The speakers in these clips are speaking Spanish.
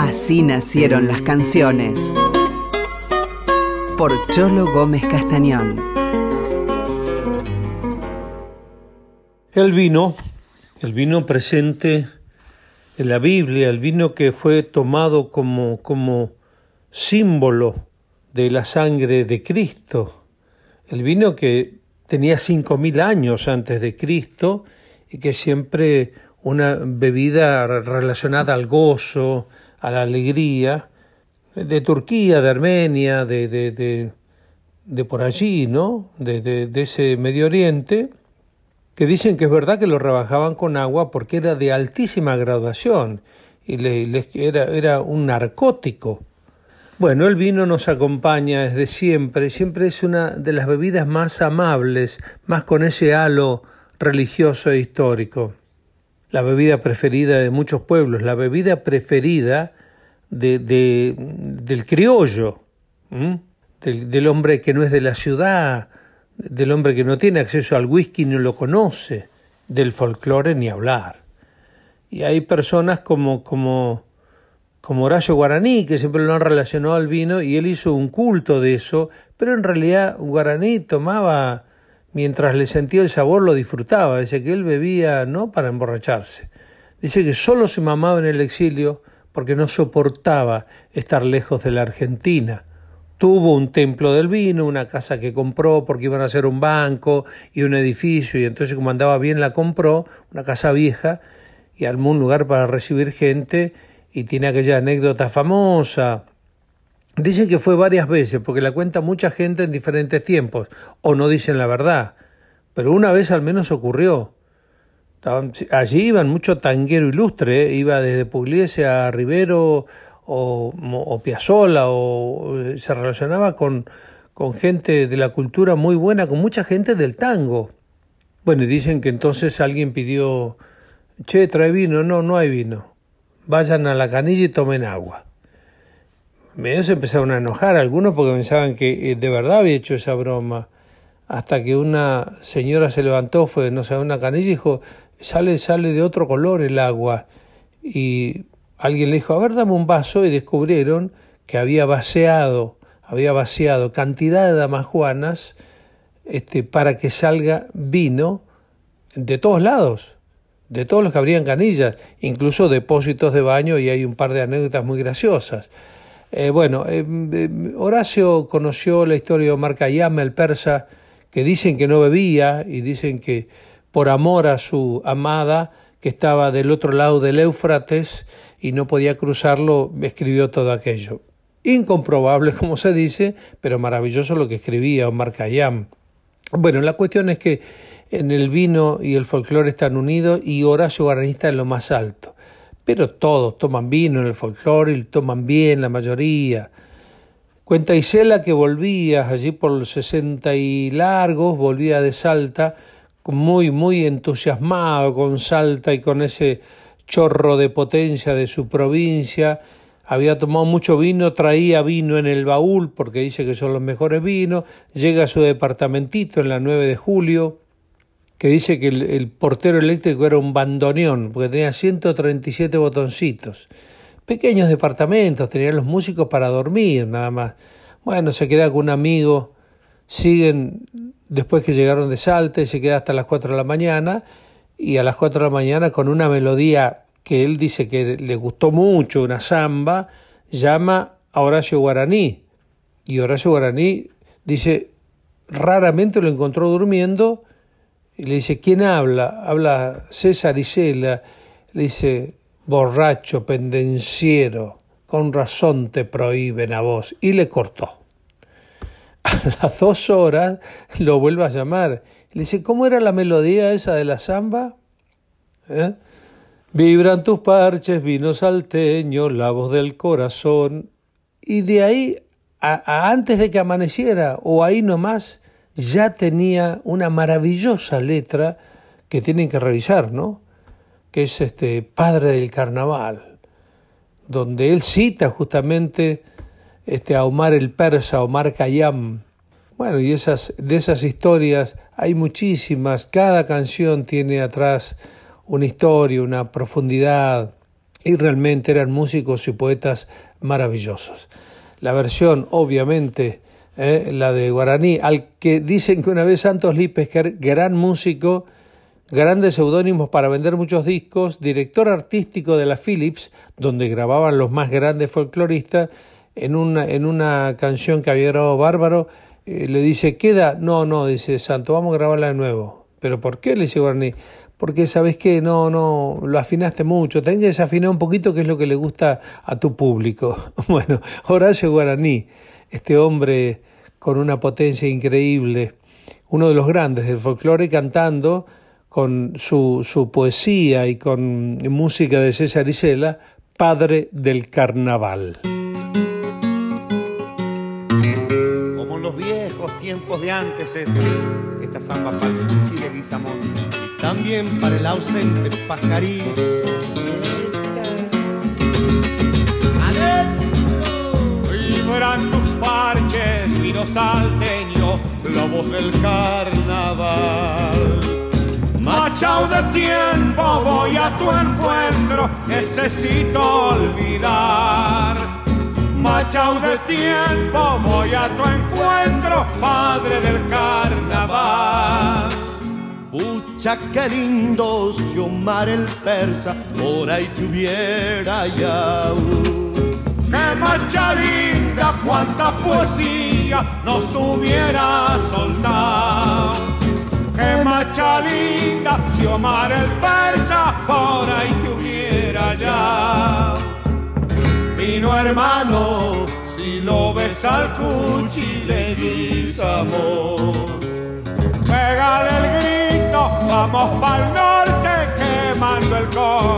Así nacieron las canciones. Por Cholo Gómez Castañón. El vino, el vino presente en la Biblia, el vino que fue tomado como, como símbolo de la sangre de Cristo, el vino que tenía cinco mil años antes de Cristo y que siempre una bebida relacionada al gozo, a la alegría, de Turquía, de Armenia, de, de, de, por allí, ¿no? De, ese Medio Oriente, que dicen que es verdad que lo rebajaban con agua porque era de altísima graduación y le, era, era un narcótico. Bueno, el vino nos acompaña desde siempre, siempre es una de las bebidas más amables, más con ese halo religioso e histórico la bebida preferida de muchos pueblos, la bebida preferida de, del criollo, del, del, hombre que no es de la ciudad, del hombre que no tiene acceso al whisky ni lo conoce, del folclore ni hablar. Y hay personas como, como, como Horacio Guaraní, que siempre lo han relacionado al vino, y él hizo un culto de eso, pero en realidad Guaraní tomaba mientras le sentía el sabor lo disfrutaba, dice que él bebía no para emborracharse, dice que solo se mamaba en el exilio porque no soportaba estar lejos de la Argentina. Tuvo un templo del vino, una casa que compró porque iban a hacer un banco y un edificio y entonces como andaba bien la compró, una casa vieja y armó un lugar para recibir gente y tiene aquella anécdota famosa Dicen que fue varias veces, porque la cuenta mucha gente en diferentes tiempos, o no dicen la verdad, pero una vez al menos ocurrió. allí iban mucho tanguero ilustre, ¿eh? iba desde Pugliese a Rivero o, o Piazzolla, o se relacionaba con, con gente de la cultura muy buena, con mucha gente del tango. Bueno, y dicen que entonces alguien pidió, che, trae vino, no, no hay vino, vayan a la canilla y tomen agua medio se empezaron a enojar algunos porque pensaban que eh, de verdad había hecho esa broma. Hasta que una señora se levantó, fue, no sé, una canilla y dijo, sale, sale de otro color el agua. Y alguien le dijo, a ver, dame un vaso y descubrieron que había vaciado, había vaciado cantidad de damajuanas este, para que salga vino de todos lados, de todos los que abrían canillas, incluso depósitos de baño y hay un par de anécdotas muy graciosas. Eh, bueno, eh, Horacio conoció la historia de Omar Khayyam, el persa, que dicen que no bebía y dicen que por amor a su amada, que estaba del otro lado del Éufrates y no podía cruzarlo, escribió todo aquello. Incomprobable, como se dice, pero maravilloso lo que escribía Omar Khayyam. Bueno, la cuestión es que en el vino y el folclore están unidos y Horacio Guaraní está en lo más alto pero todos toman vino en el folclore y toman bien la mayoría. Cuenta Isela que volvía allí por los sesenta y largos, volvía de Salta, muy, muy entusiasmado con Salta y con ese chorro de potencia de su provincia. Había tomado mucho vino, traía vino en el baúl porque dice que son los mejores vinos. Llega a su departamentito en la 9 de julio, que dice que el, portero eléctrico era un bandoneón, porque tenía 137 botoncitos. Pequeños departamentos, tenían los músicos para dormir nada más. Bueno, se queda con un amigo, siguen después que llegaron de Salta y se queda hasta las 4 de la mañana, y a las 4 de la mañana con una melodía que él dice que le gustó mucho, una samba, llama a Horacio Guaraní. Y Horacio Guaraní dice, raramente lo encontró durmiendo, y le dice, ¿quién habla? Habla César Isela. Le dice, borracho, pendenciero, con razón te prohíben a vos. Y le cortó. A las dos horas lo vuelve a llamar. Le dice, ¿cómo era la melodía esa de la samba? ¿Eh? Vibran tus parches, vino salteño, la voz del corazón. Y de ahí, a antes de que amaneciera, o ahí nomás, ya tenía una maravillosa letra que tienen que revisar, ¿no? Que es este Padre del Carnaval, donde él cita justamente este, a Omar el Persa, Omar Khayyam. Bueno, y esas, de esas historias hay muchísimas, cada canción tiene atrás una historia, una profundidad. y realmente eran músicos y poetas maravillosos. La versión, obviamente, eh, la de Guaraní, al que dicen que una vez Santos Lipes, gran músico, grandes seudónimos para vender muchos discos, director artístico de la Philips, donde grababan los más grandes folcloristas, en una, en una canción que había grabado Bárbaro, eh, le dice, queda, no, no, dice Santo, vamos a grabarla de nuevo. ¿Pero por qué? Le dice Guaraní porque sabes que no, no, lo afinaste mucho, tenés que desafinar un poquito, que es lo que le gusta a tu público. Bueno, Horacio Guaraní, este hombre con una potencia increíble, uno de los grandes del folclore, cantando con su, su poesía y con música de César Isela, padre del carnaval. Como en los viejos tiempos de antes, es esta samba para Chile Guizamón también para el ausente pajarín. Primo salteño, la voz del carnaval. Machao de tiempo, voy a tu encuentro, necesito olvidar. Machao de tiempo, voy a tu encuentro, padre del carnaval. Pucha, qué lindo si Omar el persa por ahí te hubiera ya. Qué marcha linda, cuánta poesía nos hubiera soltado. Qué marcha linda si Omar el persa por ahí te hubiera ya. Vino hermano, si lo ves al cuchi le amor. Pégale el grito vamos pa'l norte quemando el corazón.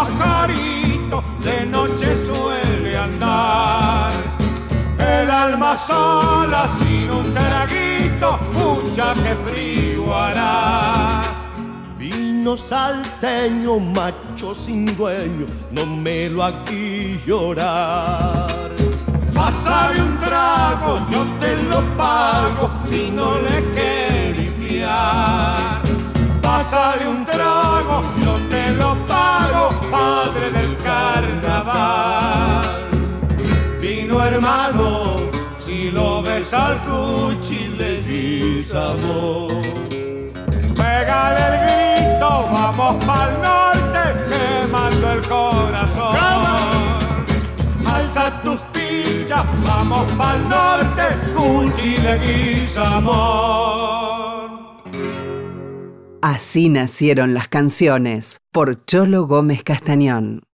pajarito de noche suele andar. El alma sola sin un traguito, mucha que frío hará. Vino salteño, macho sin dueño, no me lo aquí llorar. Pásale un trago, yo te lo pago si no le quieres fiar. Pásale un trago, yo te lo amor. Pégale el grito, vamos pa'l norte, quemando el corazón. Alza tus pillas, vamos pa'l norte, cuchi le amor. Así nacieron las canciones por Cholo Gómez Castañón.